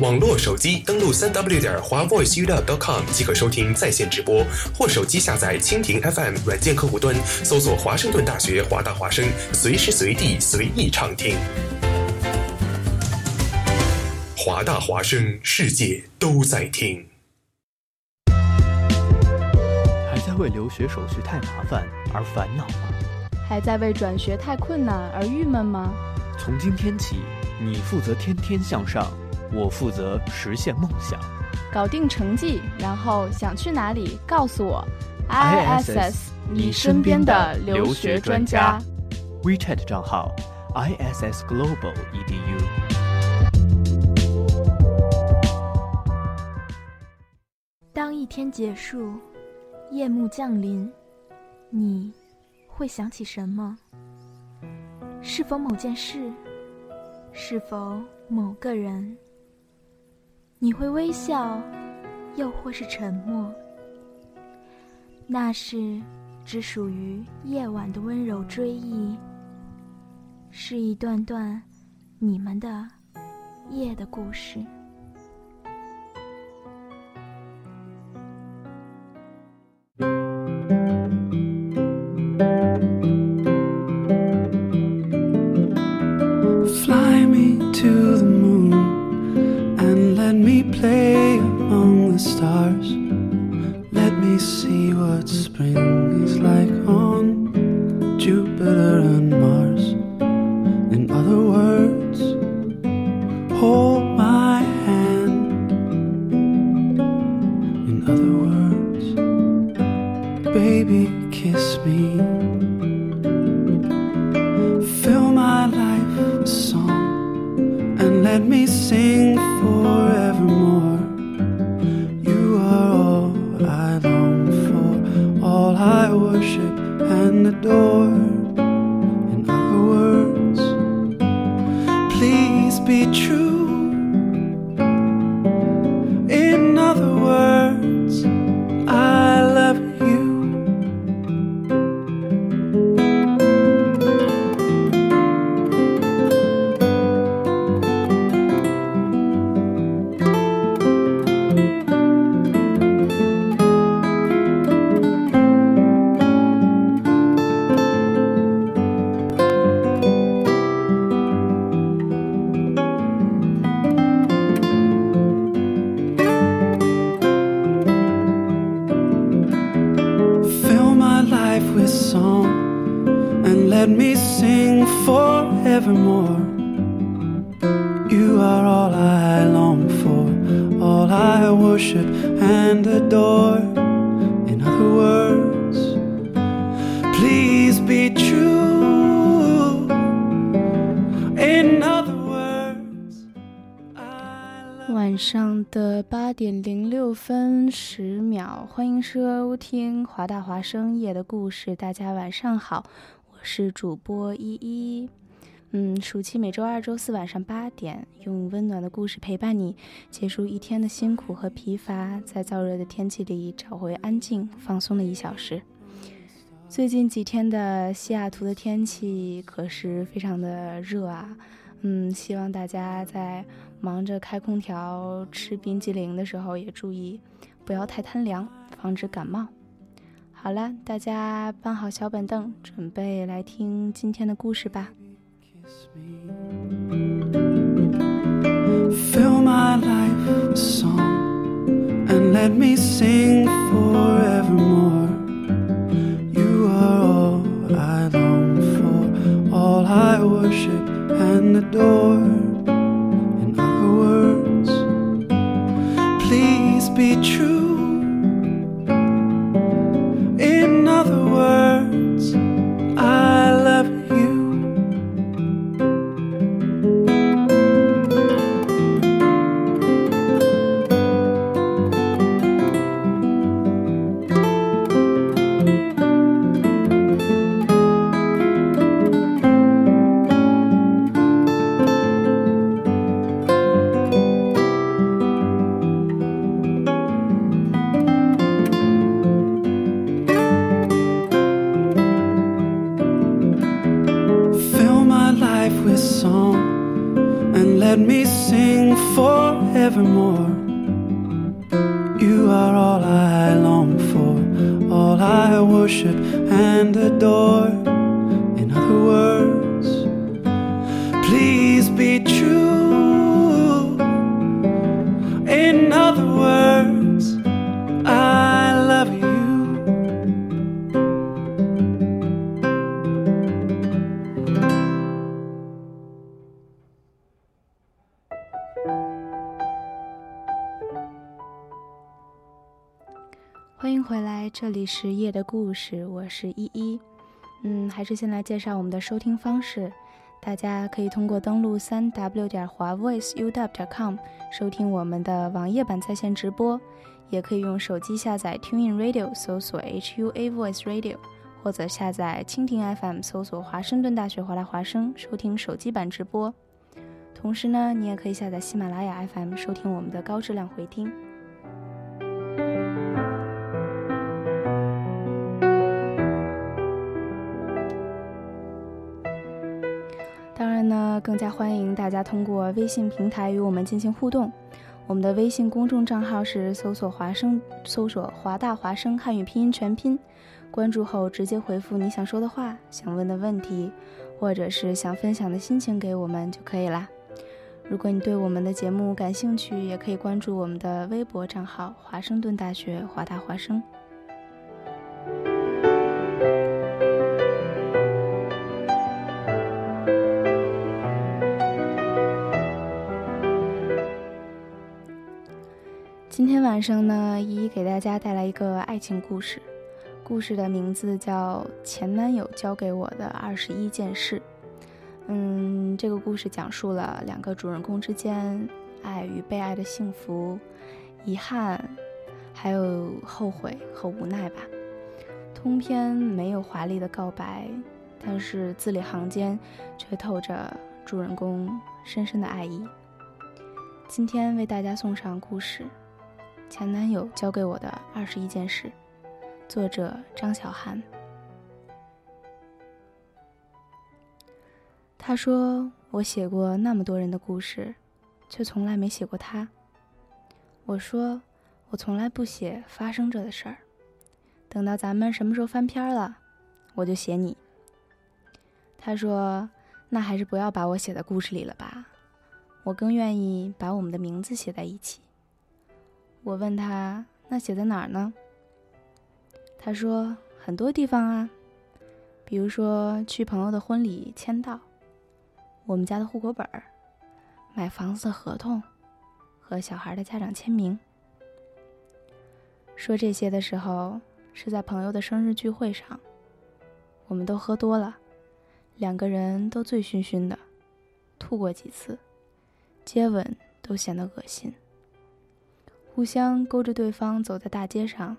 网络手机登录三 w 点华 voiceup.com 即可收听在线直播，或手机下载蜻蜓 FM 软件客户端，搜索华盛顿大学华大华声，随时随地随意畅听。华大华声，世界都在听。还在为留学手续太麻烦而烦恼吗？还在为转学太困难而郁闷吗？从今天起，你负责天天向上。我负责实现梦想，搞定成绩，然后想去哪里告诉我。ISS，你身边的留学专家。WeChat 账号：ISS Global Edu。当一天结束，夜幕降临，你会想起什么？是否某件事？是否某个人？你会微笑又或是沉默。那是只属于夜晚的温柔追忆是一段段你们的夜的故事。Let me play among the stars. Let me see what spring is like on Jupiter and Mars. In other words, hold my hand. In other words, baby, kiss me. Fill my life with song and let me sing 大华生夜的故事。大家晚上好，我是主播依依。嗯，暑期每周二、周四晚上八点，用温暖的故事陪伴你，结束一天的辛苦和疲乏，在燥热的天气里找回安静、放松的一小时。最近几天的西雅图的天气可是非常的热啊，嗯，希望大家在忙着开空调、吃冰激凌的时候也注意，不要太贪凉，防止感冒。好了，大家搬好小板凳，准备来听今天的故事吧。Adore. 欢迎回来，这里是夜的故事，我是依依。嗯，还是先来介绍我们的收听方式。大家可以通过登录三 w 点华 voice u w 点 com 收听我们的网页版在线直播，也可以用手机下载 TuneIn Radio 搜索 HUA Voice Radio，或者下载蜻蜓 FM 搜索华盛顿大学华大华声收听手机版直播。同时呢，你也可以下载喜马拉雅 FM 收听我们的高质量回听。加欢迎大家通过微信平台与我们进行互动。我们的微信公众账号是搜索华声，搜索华大华声汉语拼音全拼，关注后直接回复你想说的话、想问的问题，或者是想分享的心情给我们就可以啦。如果你对我们的节目感兴趣，也可以关注我们的微博账号“华盛顿大学华大华声”。今生呢，依依给大家带来一个爱情故事，故事的名字叫《前男友教给我的二十一件事》。嗯，这个故事讲述了两个主人公之间爱与被爱的幸福、遗憾，还有后悔和无奈吧。通篇没有华丽的告白，但是字里行间却透着主人公深深的爱意。今天为大家送上故事《前男友教给我的二十一件事》，作者张小涵。他说：“我写过那么多人的故事，却从来没写过他。”我说：“我从来不写发生着的事儿，等到咱们什么时候翻篇了，我就写你。”他说：“那还是不要把我写在故事里了吧，我更愿意把我们的名字写在一起。”我问他：“那写在哪儿呢？”他说：“很多地方啊，比如说去朋友的婚礼签到。”我们家的户口本儿、买房子的合同和小孩的家长签名。说这些的时候是在朋友的生日聚会上，我们都喝多了，两个人都醉醺醺的，吐过几次，接吻都显得恶心，互相勾着对方走在大街上，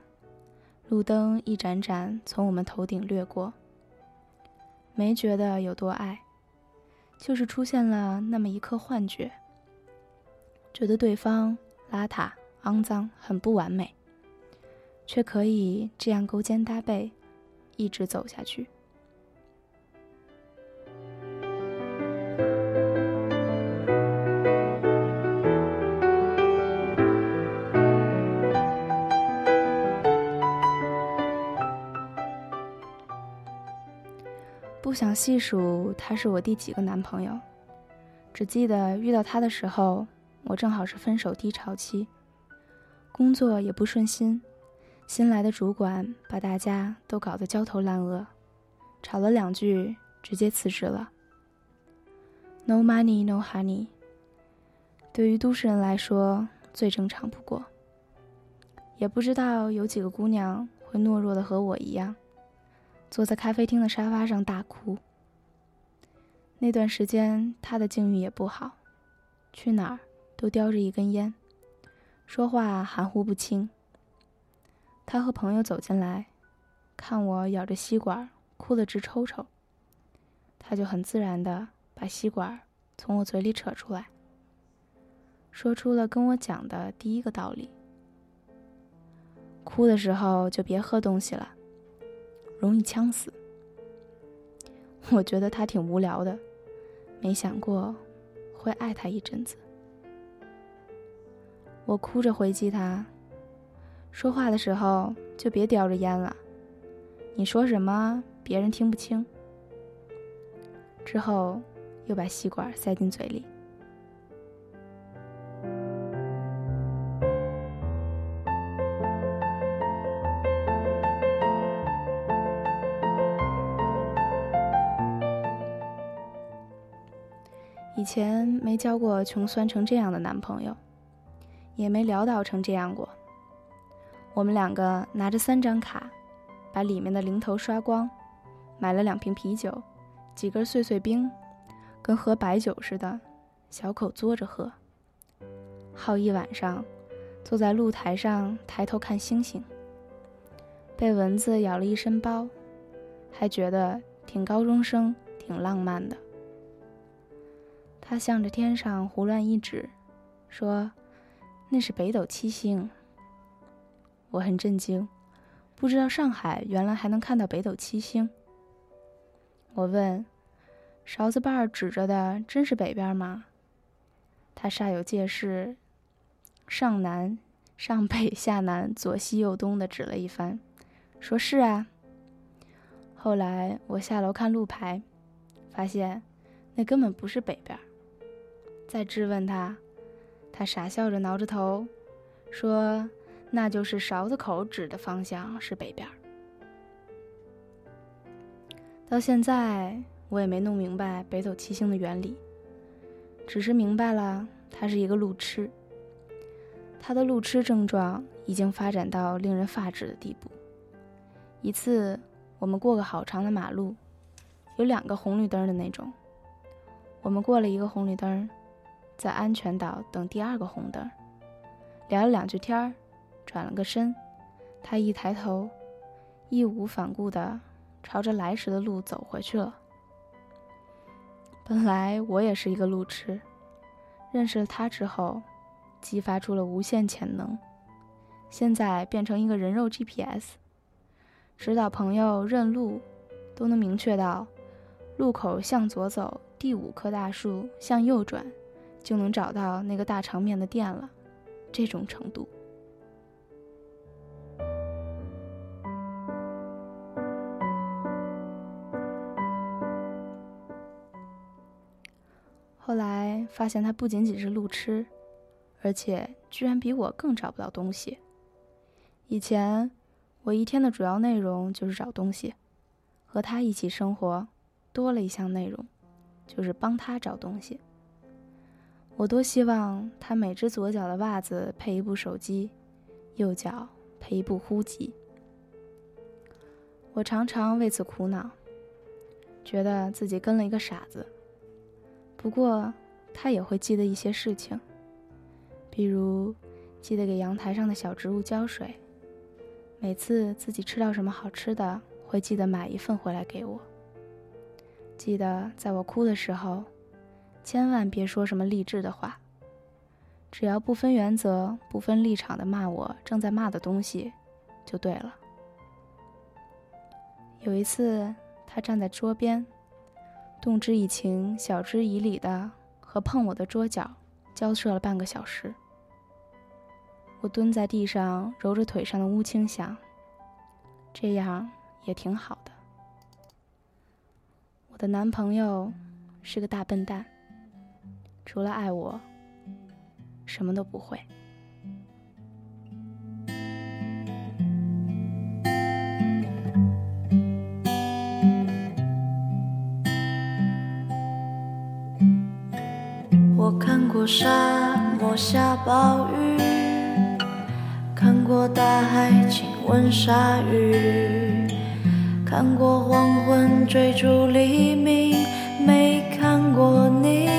路灯一盏盏从我们头顶掠过，没觉得有多爱，就是出现了那么一刻幻觉，觉得对方邋遢、肮脏、很不完美。却可以这样勾肩搭背，一直走下去。不想细数他是我第几个男朋友，只记得遇到他的时候，我正好是分手低潮期，工作也不顺心。新来的主管把大家都搞得焦头烂额，吵了两句，直接辞职了。No money, no honey。对于都市人来说，最正常不过。也不知道有几个姑娘会懦弱的和我一样，坐在咖啡厅的沙发上大哭。那段时间，他的境遇也不好，去哪儿都叼着一根烟，说话含糊不清。他和朋友走进来，看我咬着吸管，哭得直抽抽。他就很自然地把吸管从我嘴里扯出来，说出了跟我讲的第一个道理：哭的时候就别喝东西了，容易呛死。我觉得他挺无聊的，没想过会爱他一阵子。我哭着回击他。说话的时候就别叼着烟了，你说什么别人听不清。之后，又把吸管塞进嘴里。前没交过穷酸成这样的男朋友，也没潦倒成这样过。我们两个拿着三张卡，把里面的零头刷光，买了两瓶啤酒，几根碎碎冰，跟喝白酒似的，小口嘬着喝。耗一晚上，坐在露台上抬头看星星。被蚊子咬了一身包，还觉得挺高中生，挺浪漫的。他向着天上胡乱一指，说：“那是北斗七星。”我很震惊，不知道上海原来还能看到北斗七星。我问：“勺子把儿指着的真是北边吗？”他煞有介事，上南、上北、下南、左西右东的指了一番，说是啊。后来我下楼看路牌，发现那根本不是北边。再质问他，他傻笑着挠着头，说。那就是勺子口指的方向是北边。到现在我也没弄明白北斗七星的原理，只是明白了他是一个路痴。他的路痴症状已经发展到令人发指的地步。一次，我们过个好长的马路，有两个红绿灯的那种。我们过了一个红绿灯，在安全岛等第二个红灯，聊了两句天儿。转了个身，他一抬头，义无反顾地朝着来时的路走回去了。本来我也是一个路痴，认识了他之后，激发出了无限潜能，现在变成一个人肉 GPS，指导朋友认路，都能明确到路口向左走，第五棵大树向右转，就能找到那个大长面的店了，这种程度。后来发现他不仅仅是路痴，而且居然比我更找不到东西。以前我一天的主要内容就是找东西，和他一起生活，多了一项内容，就是帮他找东西。我多希望他每只左脚的袜子配一部手机，右脚配一部呼机。我常常为此苦恼，觉得自己跟了一个傻子。不过，他也会记得一些事情，比如记得给阳台上的小植物浇水，每次自己吃到什么好吃的，会记得买一份回来给我。记得在我哭的时候，千万别说什么励志的话，只要不分原则、不分立场的骂我正在骂的东西，就对了。有一次，他站在桌边，动之以情、晓之以理的和碰我的桌角交涉了半个小时。我蹲在地上揉着腿上的乌青，想，这样也挺好的。我的男朋友是个大笨蛋，除了爱我，什么都不会。我看过沙漠下暴雨，看过大海亲吻鲨鱼，看过黄昏追逐黎明，没看过你。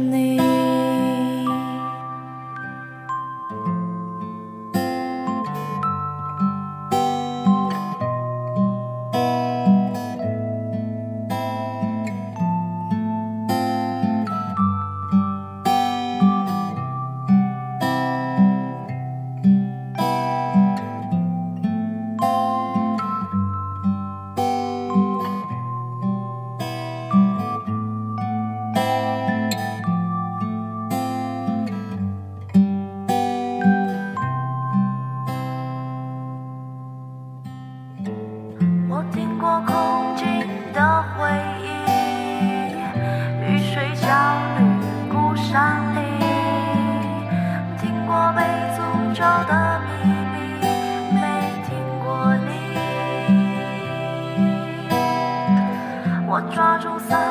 抓住伞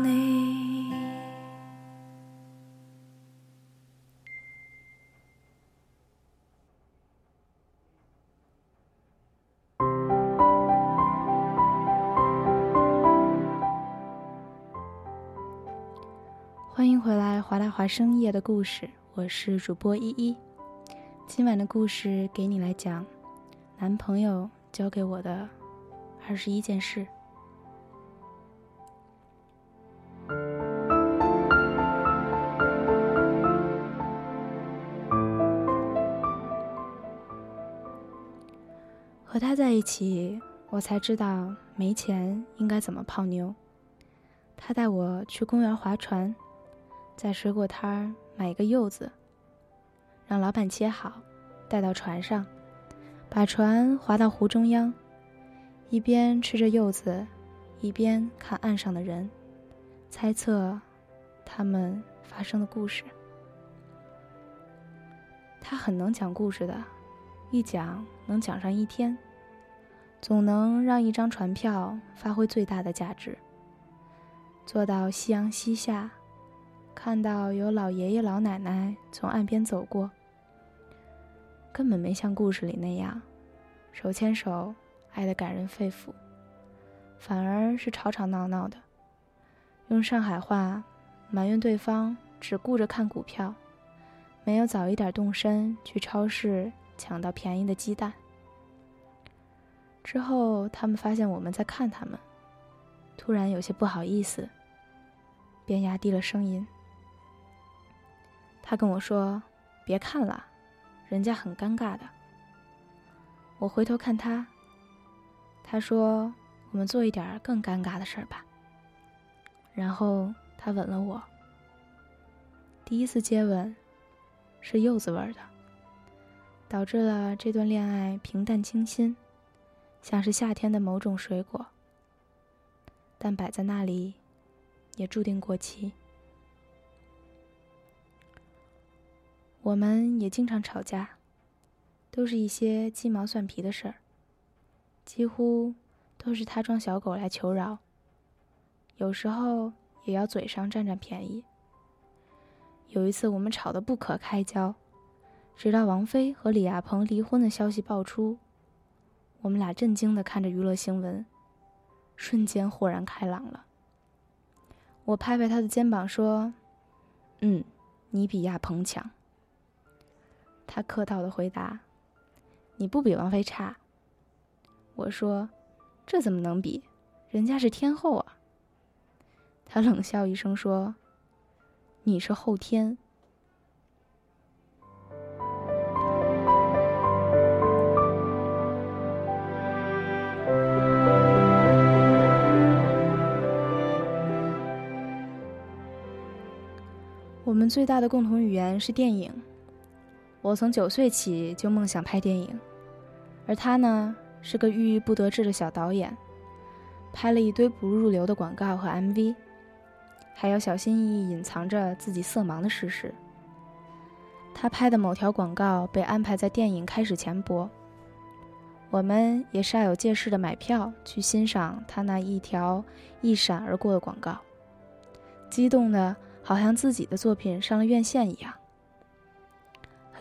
华大华生夜的故事，我是主播依依。今晚的故事给你来讲，男朋友教给我的二十一件事。和他在一起，我才知道没钱应该怎么泡妞。他带我去公园划船。在水果摊儿买一个柚子，让老板切好，带到船上，把船划到湖中央，一边吃着柚子，一边看岸上的人，猜测他们发生的故事。他很能讲故事的，一讲能讲上一天，总能让一张船票发挥最大的价值。坐到夕阳西下。看到有老爷爷老奶奶从岸边走过，根本没像故事里那样手牵手爱得感人肺腑，反而是吵吵闹闹的，用上海话埋怨对方只顾着看股票，没有早一点动身去超市抢到便宜的鸡蛋。之后他们发现我们在看他们，突然有些不好意思，便压低了声音。他跟我说：“别看了，人家很尴尬的。”我回头看他，他说：“我们做一点更尴尬的事儿吧。”然后他吻了我。第一次接吻是柚子味的，导致了这段恋爱平淡清新，像是夏天的某种水果，但摆在那里也注定过期。我们也经常吵架，都是一些鸡毛蒜皮的事儿，几乎都是他装小狗来求饶。有时候也要嘴上占占便宜。有一次我们吵得不可开交，直到王菲和李亚鹏离婚的消息爆出，我们俩震惊地看着娱乐新闻，瞬间豁然开朗了。我拍拍他的肩膀说：“嗯，你比亚鹏强。”他客套的回答：“你不比王菲差。”我说：“这怎么能比？人家是天后啊。”他冷笑一声说：“你是后天。” 我们最大的共同语言是电影。我从九岁起就梦想拍电影，而他呢是个郁郁不得志的小导演，拍了一堆不入流的广告和 MV，还要小心翼翼隐藏着自己色盲的事实。他拍的某条广告被安排在电影开始前播，我们也煞有介事的买票去欣赏他那一条一闪而过的广告，激动的好像自己的作品上了院线一样。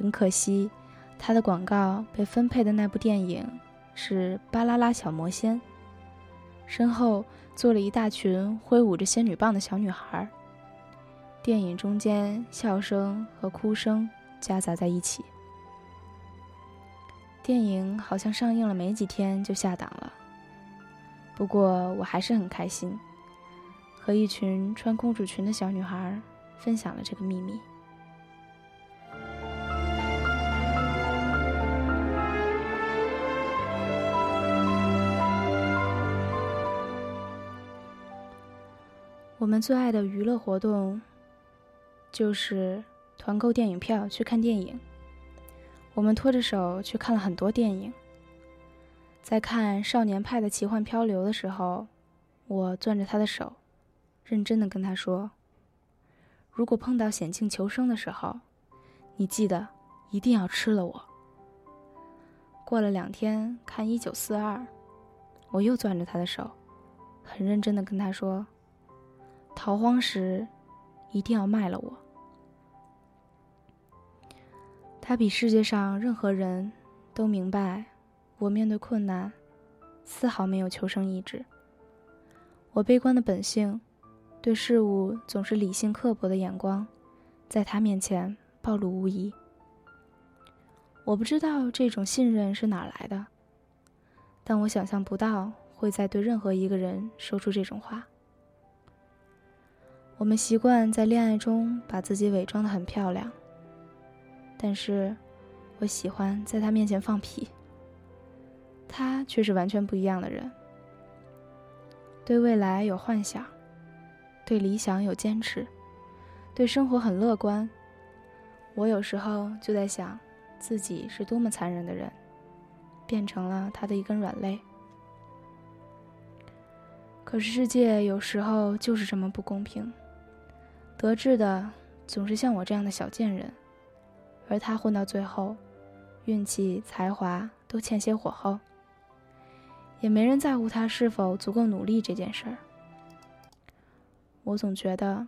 很可惜，他的广告被分配的那部电影是《巴啦啦小魔仙》，身后坐了一大群挥舞着仙女棒的小女孩。电影中间笑声和哭声夹杂在一起。电影好像上映了没几天就下档了，不过我还是很开心，和一群穿公主裙的小女孩分享了这个秘密。我们最爱的娱乐活动，就是团购电影票去看电影。我们拖着手去看了很多电影。在看《少年派的奇幻漂流》的时候，我攥着他的手，认真的跟他说：“如果碰到险境求生的时候，你记得一定要吃了我。”过了两天看《一九四二》，我又攥着他的手，很认真的跟他说。逃荒时，一定要卖了我。他比世界上任何人都明白，我面对困难，丝毫没有求生意志。我悲观的本性，对事物总是理性刻薄的眼光，在他面前暴露无遗。我不知道这种信任是哪来的，但我想象不到会再对任何一个人说出这种话。我们习惯在恋爱中把自己伪装得很漂亮，但是我喜欢在他面前放屁。他却是完全不一样的人，对未来有幻想。对理想有坚持，对生活很乐观。我有时候就在想，自己是多么残忍的人，变成了他的一根软肋。可是世界有时候就是这么不公平，得志的总是像我这样的小贱人，而他混到最后，运气、才华都欠些火候，也没人在乎他是否足够努力这件事儿。我总觉得，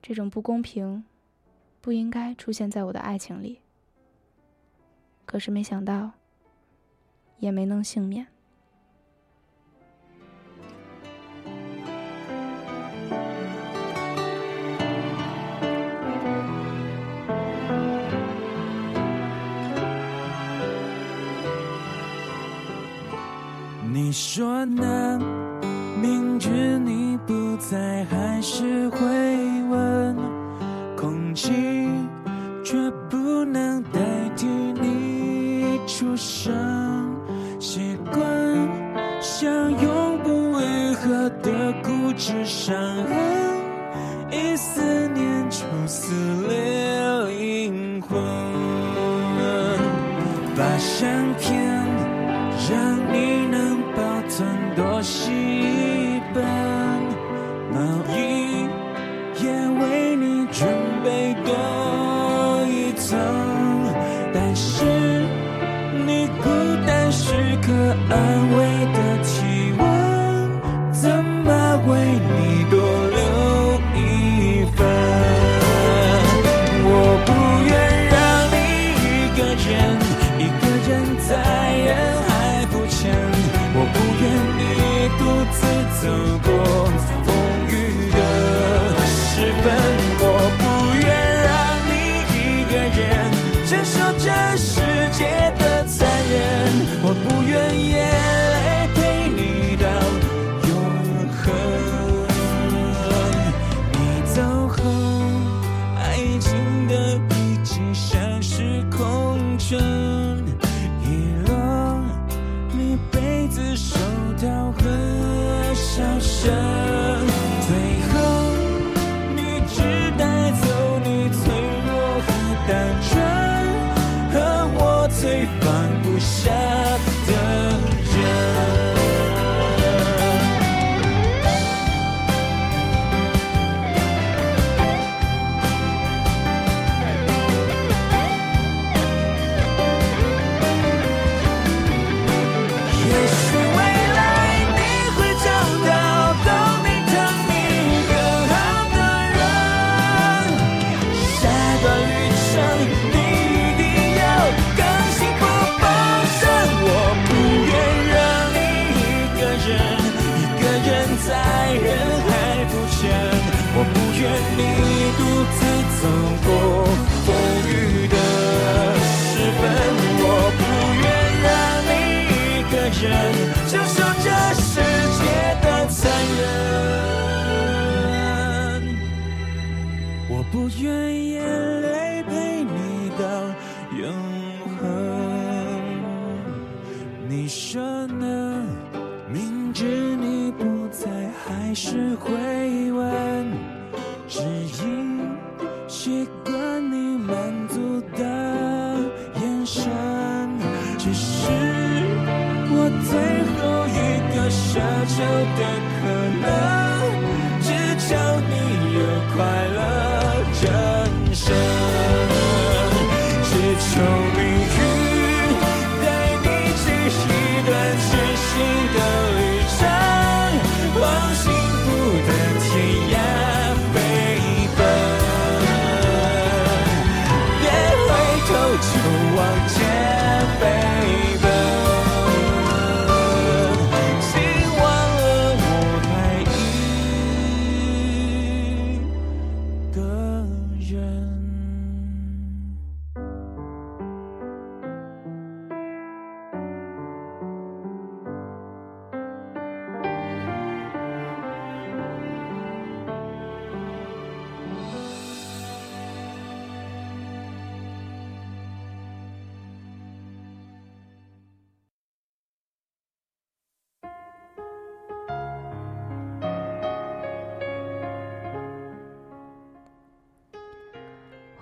这种不公平，不应该出现在我的爱情里。可是没想到，也没能幸免。说呢？明知你不在，还是会问。空气却不能代替你出声。习惯像永不愈合的固执伤痕，一思念就撕裂灵魂。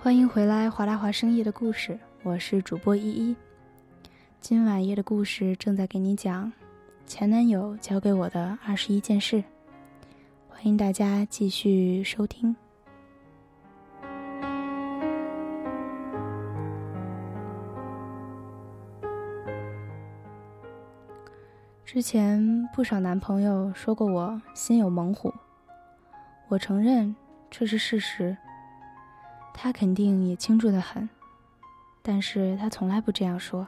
欢迎回来，华大华生夜的故事，我是主播依依。今晚夜的故事正在给你讲前男友教给我的二十一件事，欢迎大家继续收听。之前不少男朋友说过我心有猛虎，我承认这是事实。他肯定也清楚的很，但是他从来不这样说。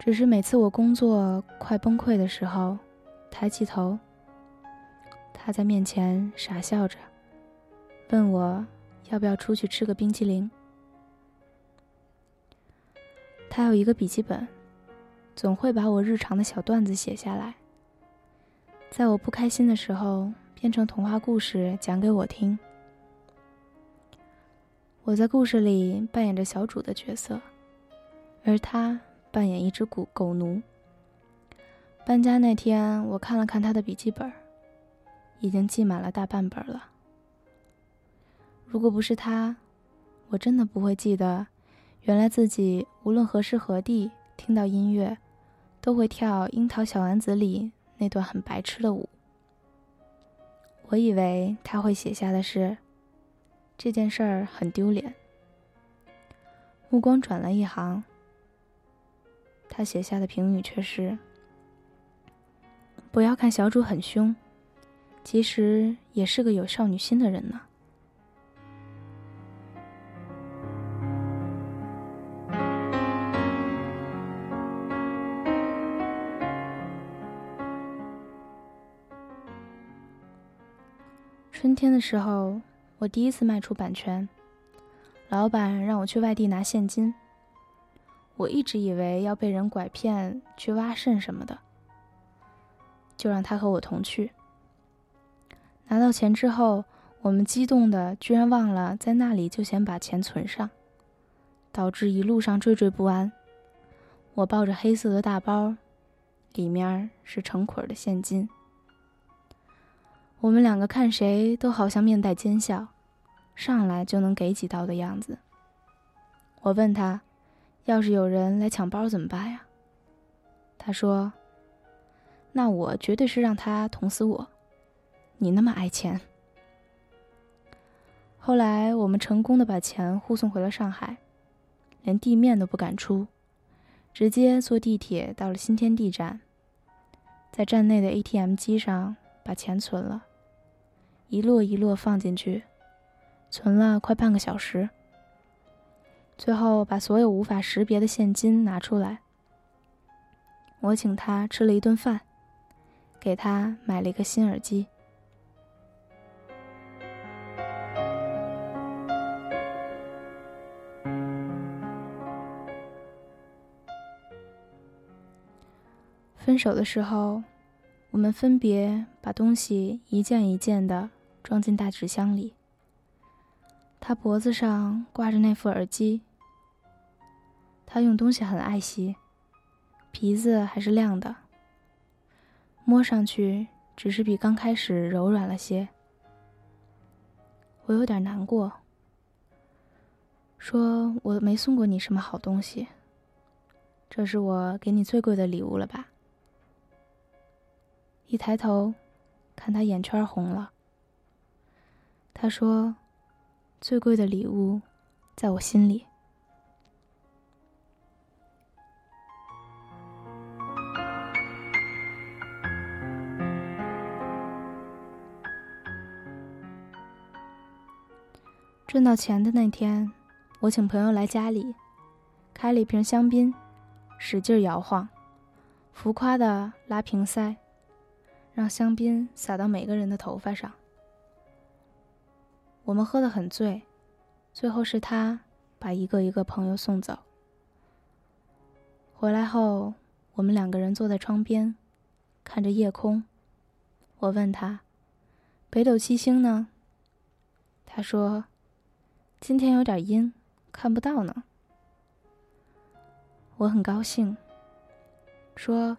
只是每次我工作快崩溃的时候，抬起头，他在面前傻笑着，问我要不要出去吃个冰淇淋。他有一个笔记本，总会把我日常的小段子写下来，在我不开心的时候编成童话故事讲给我听。我在故事里扮演着小主的角色，而他扮演一只狗狗奴。搬家那天，我看了看他的笔记本，已经记满了大半本了。如果不是他，我真的不会记得，原来自己无论何时何地听到音乐，都会跳《樱桃小丸子》里那段很白痴的舞。我以为他会写下的是。这件事儿很丢脸。目光转了一行，他写下的评语却是：“不要看小主很凶，其实也是个有少女心的人呢。”春天的时候。我第一次卖出版权，老板让我去外地拿现金。我一直以为要被人拐骗去挖肾什么的，就让他和我同去。拿到钱之后，我们激动的居然忘了在那里就先把钱存上，导致一路上惴惴不安。我抱着黑色的大包，里面是成捆的现金。我们两个看谁都好像面带奸笑，上来就能给几刀的样子。我问他，要是有人来抢包怎么办呀？他说：“那我绝对是让他捅死我。你那么爱钱。”后来我们成功的把钱护送回了上海，连地面都不敢出，直接坐地铁到了新天地站，在站内的 ATM 机上把钱存了。一摞一摞放进去，存了快半个小时。最后把所有无法识别的现金拿出来，我请他吃了一顿饭，给他买了一个新耳机。分手的时候，我们分别把东西一件一件的。装进大纸箱里。他脖子上挂着那副耳机。他用东西很爱惜，皮子还是亮的，摸上去只是比刚开始柔软了些。我有点难过，说我没送过你什么好东西，这是我给你最贵的礼物了吧？一抬头，看他眼圈红了。他说：“最贵的礼物，在我心里。”挣到钱的那天，我请朋友来家里，开了一瓶香槟，使劲摇晃，浮夸的拉瓶塞，让香槟洒到每个人的头发上。我们喝得很醉，最后是他把一个一个朋友送走。回来后，我们两个人坐在窗边，看着夜空。我问他：“北斗七星呢？”他说：“今天有点阴，看不到呢。”我很高兴，说：“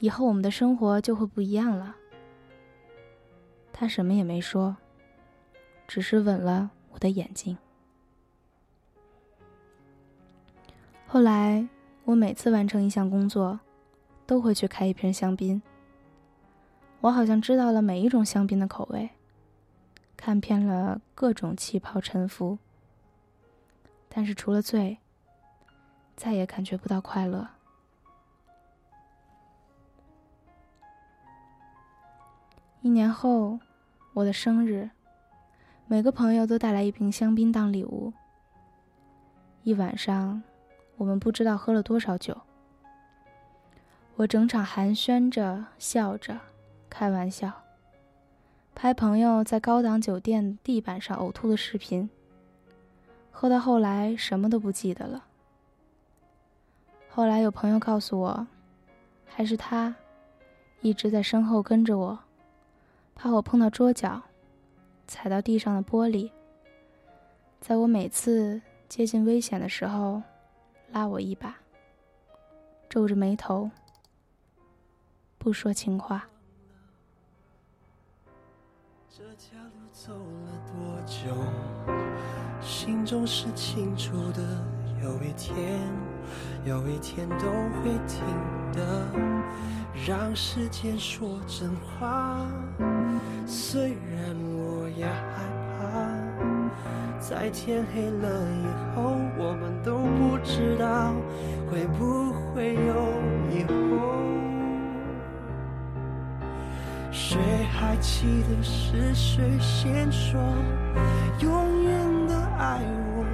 以后我们的生活就会不一样了。”他什么也没说。只是吻了我的眼睛。后来，我每次完成一项工作，都会去开一瓶香槟。我好像知道了每一种香槟的口味，看遍了各种气泡沉浮，但是除了醉，再也感觉不到快乐。一年后，我的生日，每个朋友都带来一瓶香槟当礼物。一晚上。我们不知道喝了多少酒，我整场寒暄着、笑着、开玩笑，拍朋友在高档酒店地板上呕吐的视频。喝到后来什么都不记得了。后来有朋友告诉我，还是他一直在身后跟着我，怕我碰到桌角，踩到地上的玻璃，在我每次接近危险的时候。拉我一把，皱着眉头，不说情话。这条路走了多久？心中是清楚的。有一天，有一天都会停的。让时间说真话，虽然我也害怕，在天黑了以后，我们都不知道会不会有以后。谁还记得是谁先说永远的爱我？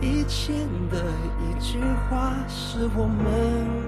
以前的一句话是我们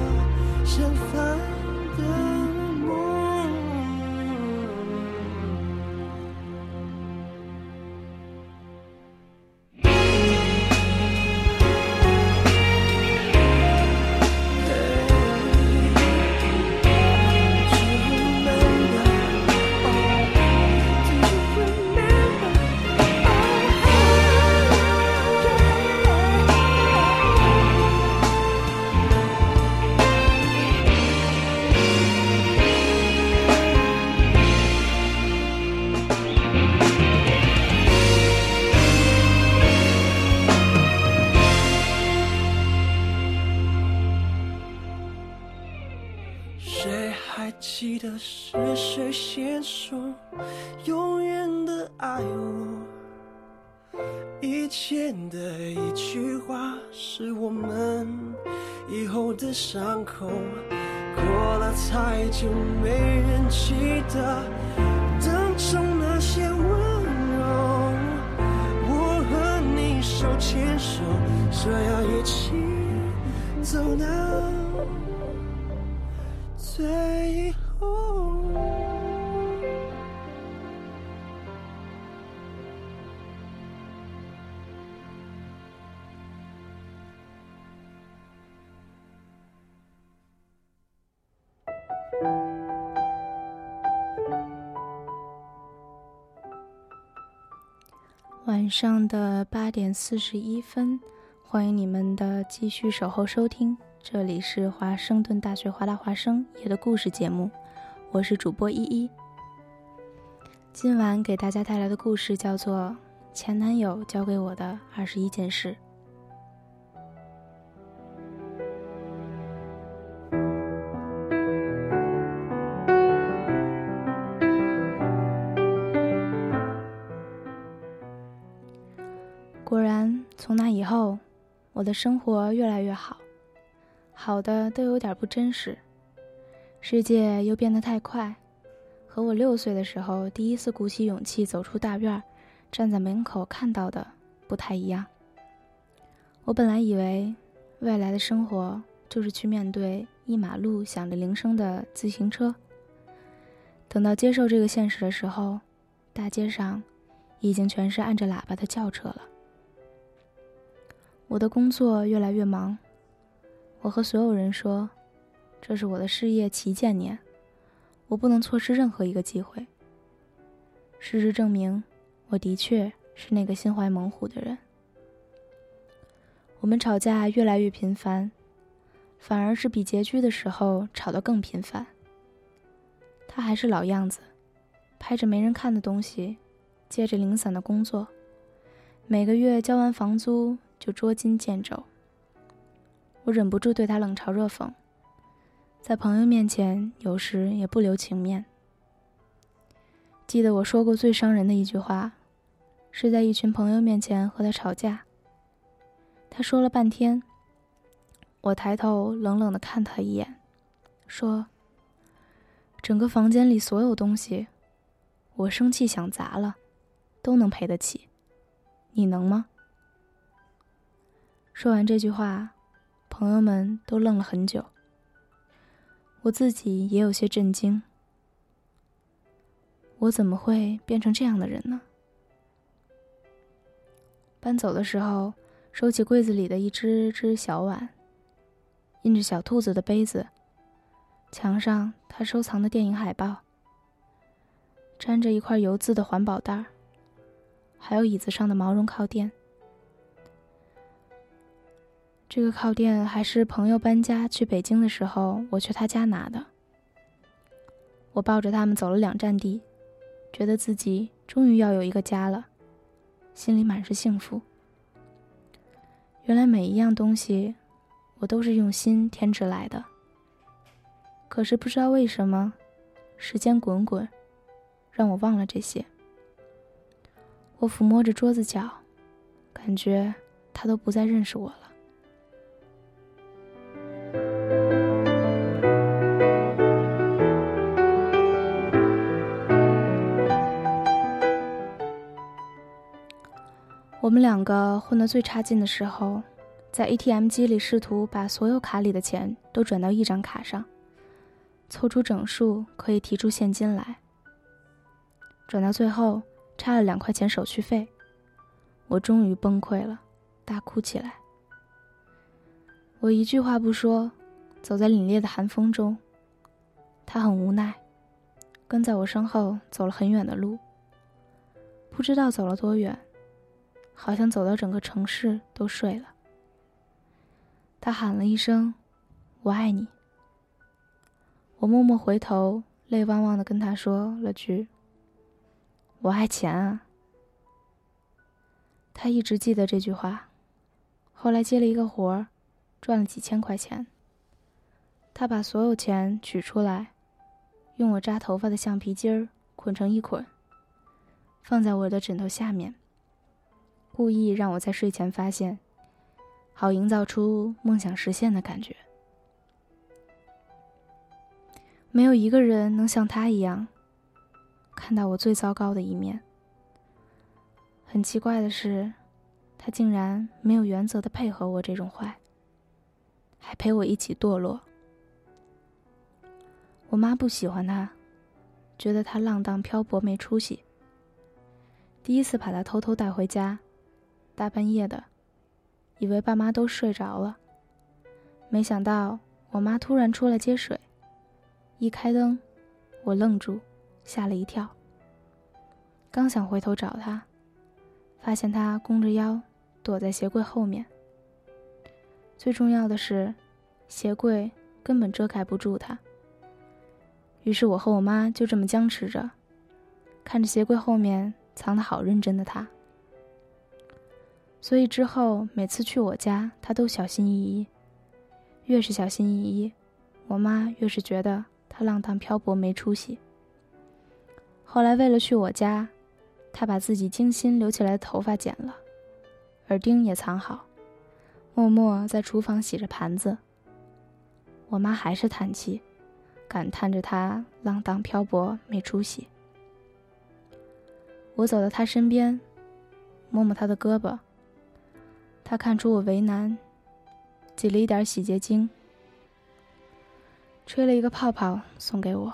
伤口，过了太久没人记得当初那些温柔。我和你手牵手，这样一起走到。最后。晚上的八点四十一分，欢迎你们的继续守候收听，这里是华盛顿大学华大华生夜的故事节目，我是主播依依。今晚给大家带来的故事叫做《前男友教给我的二十一件事》。从那以后。我的生活越来越好，好的都有点不真实。世界又变得太快，和我六岁的时候第一次鼓起勇气走出大院，站在门口看到的不太一样。我本来以为，未来的生活就是去面对一马路响着铃声的自行车。等到接受这个现实的时候，大街上已经全是按着喇叭的轿车了。我的工作越来越忙，我和所有人说，这是我的事业旗舰年，我不能错失任何一个机会。事实证明，我的确是那个心怀猛虎的人。我们吵架越来越频繁，反而是比拮据的时候吵得更频繁。他还是老样子，拍着没人看的东西，接着零散的工作，每个月交完房租。就捉襟见肘。我忍不住对他冷嘲热讽，在朋友面前有时也不留情面。记得我说过最伤人的一句话，是在一群朋友面前和他吵架。他说了半天，我抬头冷冷的看他一眼，说：“整个房间里所有东西，我生气想砸了，都能赔得起，你能吗？”说完这句话，朋友们都愣了很久。我自己也有些震惊。我怎么会变成这样的人呢？搬走的时候，收起柜子里的一只只小碗，印着小兔子的杯子，墙上他收藏的电影海报，沾着一块油渍的环保袋，还有椅子上的毛绒靠垫。这个靠垫还是朋友搬家去北京的时候，我去他家拿的。我抱着他们走了两站地，觉得自己终于要有一个家了，心里满是幸福。原来每一样东西，我都是用心添置来的。可是不知道为什么，时间滚滚，让我忘了这些。我抚摸着桌子角，感觉他都不再认识我了。我们两个混得最差劲的时候，在 ATM 机里试图把所有卡里的钱都转到一张卡上，凑出整数可以提出现金来。转到最后差了两块钱手续费，我终于崩溃了，大哭起来。我一句话不说，走在凛冽的寒风中。他很无奈，跟在我身后走了很远的路，不知道走了多远。好像走到整个城市都睡了。他喊了一声：“我爱你。”我默默回头，泪汪汪的跟他说了句：“我爱钱啊。”他一直记得这句话。后来接了一个活儿，赚了几千块钱。他把所有钱取出来，用我扎头发的橡皮筋儿捆成一捆，放在我的枕头下面。故意让我在睡前发现，好营造出梦想实现的感觉。没有一个人能像他一样，看到我最糟糕的一面。很奇怪的是，他竟然没有原则的配合我这种坏，还陪我一起堕落。我妈不喜欢他，觉得他浪荡漂泊没出息。第一次把他偷偷带回家。大半夜的，以为爸妈都睡着了，没想到我妈突然出来接水，一开灯，我愣住，吓了一跳。刚想回头找她，发现她弓着腰躲在鞋柜后面，最重要的是，鞋柜根本遮盖不住她。于是我和我妈就这么僵持着，看着鞋柜后面藏得好认真的他。所以之后每次去我家，他都小心翼翼。越是小心翼翼，我妈越是觉得他浪荡漂泊没出息。后来为了去我家，他把自己精心留起来的头发剪了，耳钉也藏好。默默在厨房洗着盘子。我妈还是叹气，感叹着他浪荡漂泊没出息。我走到他身边，摸摸他的胳膊。他看出我为难，挤了一点洗洁精，吹了一个泡泡送给我。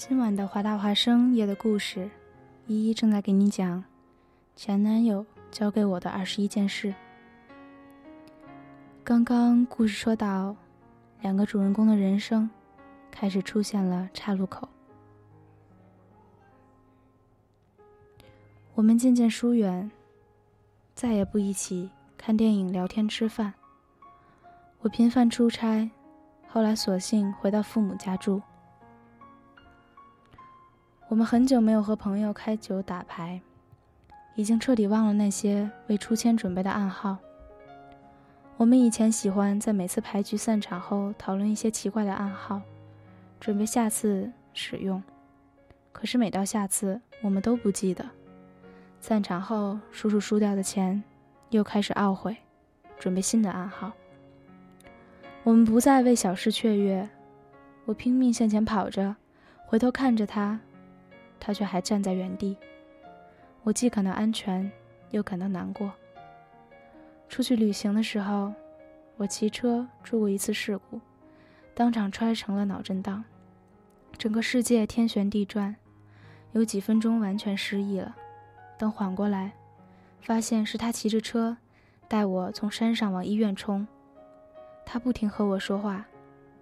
今晚的华大华生夜的故事，依依正在给你讲前男友教给我的二十一件事。刚刚故事说到，两个主人公的人生开始出现了岔路口。我们渐渐疏远，再也不一起看电影、聊天、吃饭。我频繁出差，后来索性回到父母家住。我们很久没有和朋友开酒打牌，已经彻底忘了那些为出千准备的暗号。我们以前喜欢在每次牌局散场后讨论一些奇怪的暗号，准备下次使用。可是每到下次，我们都不记得。散场后叔叔输掉的钱，又开始懊悔，准备新的暗号。我们不再为小事雀跃，我拼命向前跑着，回头看着他。他却还站在原地，我既感到安全，又感到难过。出去旅行的时候，我骑车出过一次事故，当场摔成了脑震荡，整个世界天旋地转，有几分钟完全失忆了。等缓过来，发现是他骑着车带我从山上往医院冲。他不停和我说话，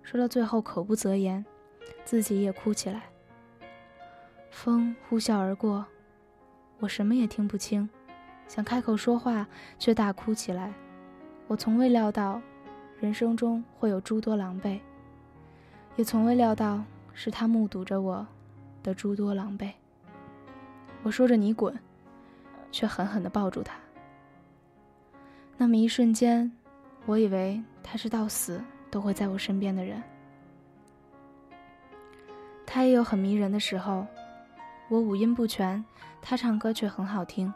说到最后口不择言，自己也哭起来。风呼啸而过，我什么也听不清，想开口说话，却大哭起来。我从未料到，人生中会有诸多狼狈，也从未料到是他目睹着我的诸多狼狈。我说着“你滚”，却狠狠地抱住他。那么一瞬间，我以为他是到死都会在我身边的人。他也有很迷人的时候。我五音不全，他唱歌却很好听。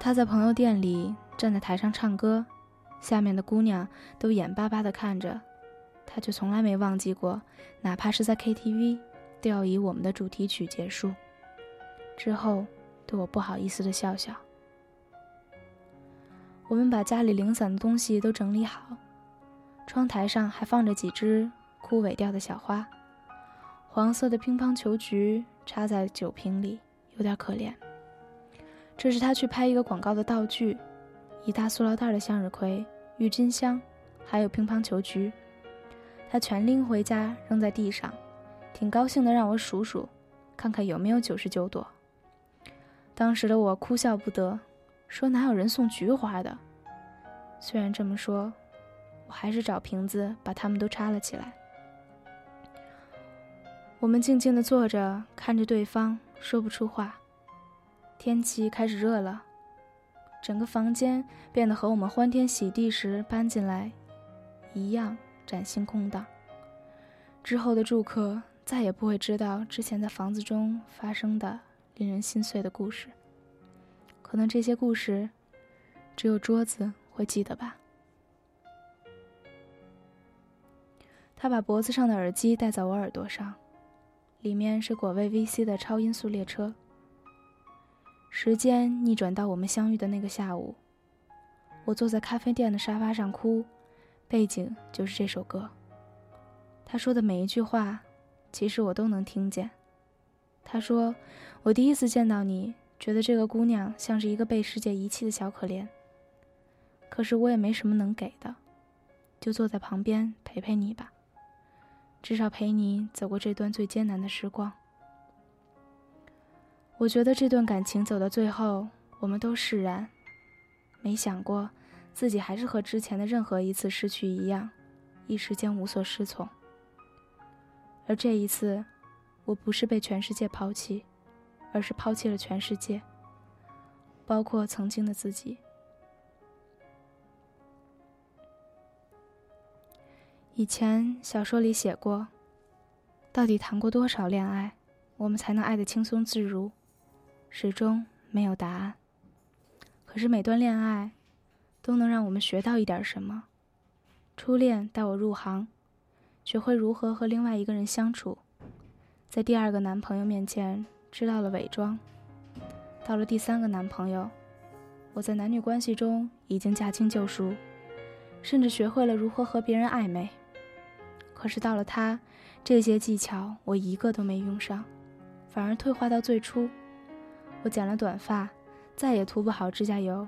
他在朋友店里站在台上唱歌，下面的姑娘都眼巴巴地看着，他却从来没忘记过，哪怕是在 KTV，都要以我们的主题曲结束。之后，对我不好意思的笑笑。我们把家里零散的东西都整理好，窗台上还放着几只枯萎掉的小花，黄色的乒乓球菊。插在酒瓶里，有点可怜。这是他去拍一个广告的道具：一大塑料袋的向日葵、郁金香，还有乒乓球菊。他全拎回家扔在地上，挺高兴的，让我数数，看看有没有九十九朵。当时的我哭笑不得，说哪有人送菊花的？虽然这么说，我还是找瓶子把它们都插了起来。我们静静地坐着，看着对方，说不出话。天气开始热了，整个房间变得和我们欢天喜地时搬进来一样，崭新空荡。之后的住客再也不会知道之前在房子中发生的令人心碎的故事。可能这些故事，只有桌子会记得吧。他把脖子上的耳机戴在我耳朵上。里面是果味 VC 的超音速列车。时间逆转到我们相遇的那个下午，我坐在咖啡店的沙发上哭，背景就是这首歌。他说的每一句话，其实我都能听见。他说：“我第一次见到你，觉得这个姑娘像是一个被世界遗弃的小可怜。可是我也没什么能给的，就坐在旁边陪陪你吧。”至少陪你走过这段最艰难的时光。我觉得这段感情走到最后，我们都释然，没想过自己还是和之前的任何一次失去一样，一时间无所适从。而这一次，我不是被全世界抛弃，而是抛弃了全世界，包括曾经的自己。以前小说里写过，到底谈过多少恋爱，我们才能爱得轻松自如？始终没有答案。可是每段恋爱，都能让我们学到一点什么。初恋带我入行，学会如何和另外一个人相处，在第二个男朋友面前知道了伪装。到了第三个男朋友，我在男女关系中已经驾轻就熟，甚至学会了如何和别人暧昧。可是到了他，这些技巧我一个都没用上，反而退化到最初。我剪了短发，再也涂不好指甲油，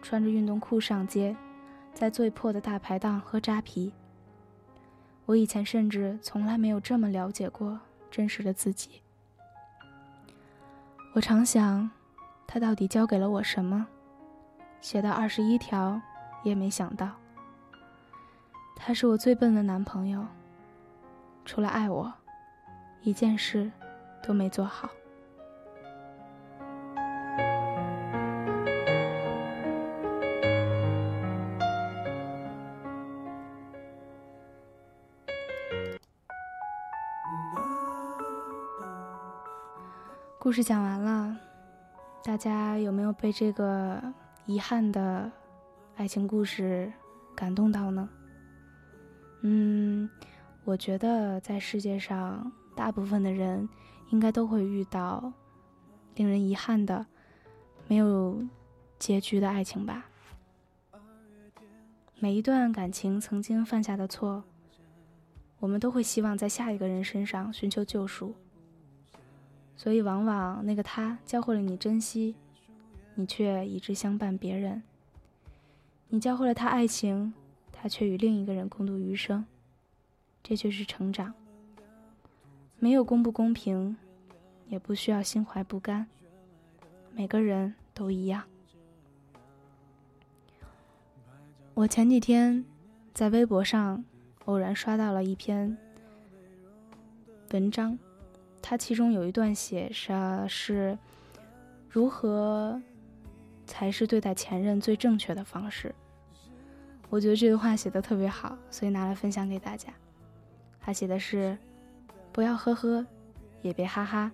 穿着运动裤上街，在最破的大排档喝扎啤。我以前甚至从来没有这么了解过真实的自己。我常想，他到底教给了我什么？写到二十一条，也没想到。他是我最笨的男朋友。除了爱我，一件事都没做好。故事讲完了，大家有没有被这个遗憾的爱情故事感动到呢？嗯，我觉得在世界上，大部分的人应该都会遇到令人遗憾的、没有结局的爱情吧。每一段感情曾经犯下的错，我们都会希望在下一个人身上寻求救赎。所以，往往那个他教会了你珍惜，你却以之相伴别人；你教会了他爱情，他却与另一个人共度余生。这就是成长。没有公不公平，也不需要心怀不甘。每个人都一样。我前几天在微博上偶然刷到了一篇文章。它其中有一段写着是，如何才是对待前任最正确的方式？我觉得这句话写的特别好，所以拿来分享给大家。他写的是：不要呵呵，也别哈哈，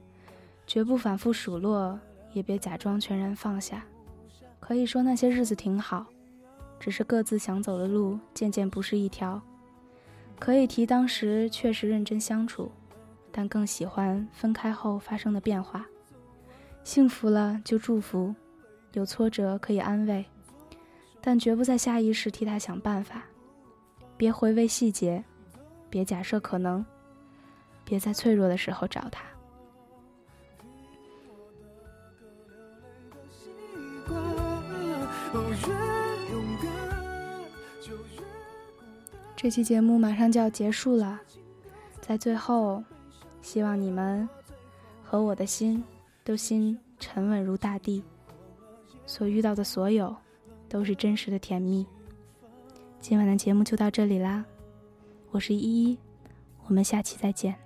绝不反复数落，也别假装全然放下。可以说那些日子挺好，只是各自想走的路渐渐不是一条。可以提当时确实认真相处。但更喜欢分开后发生的变化。幸福了就祝福，有挫折可以安慰，但绝不在下意识替他想办法。别回味细节，别假设可能，别在脆弱的时候找他。这期节目马上就要结束了，在最后。希望你们和我的心都心沉稳如大地，所遇到的所有都是真实的甜蜜。今晚的节目就到这里啦，我是依依，我们下期再见。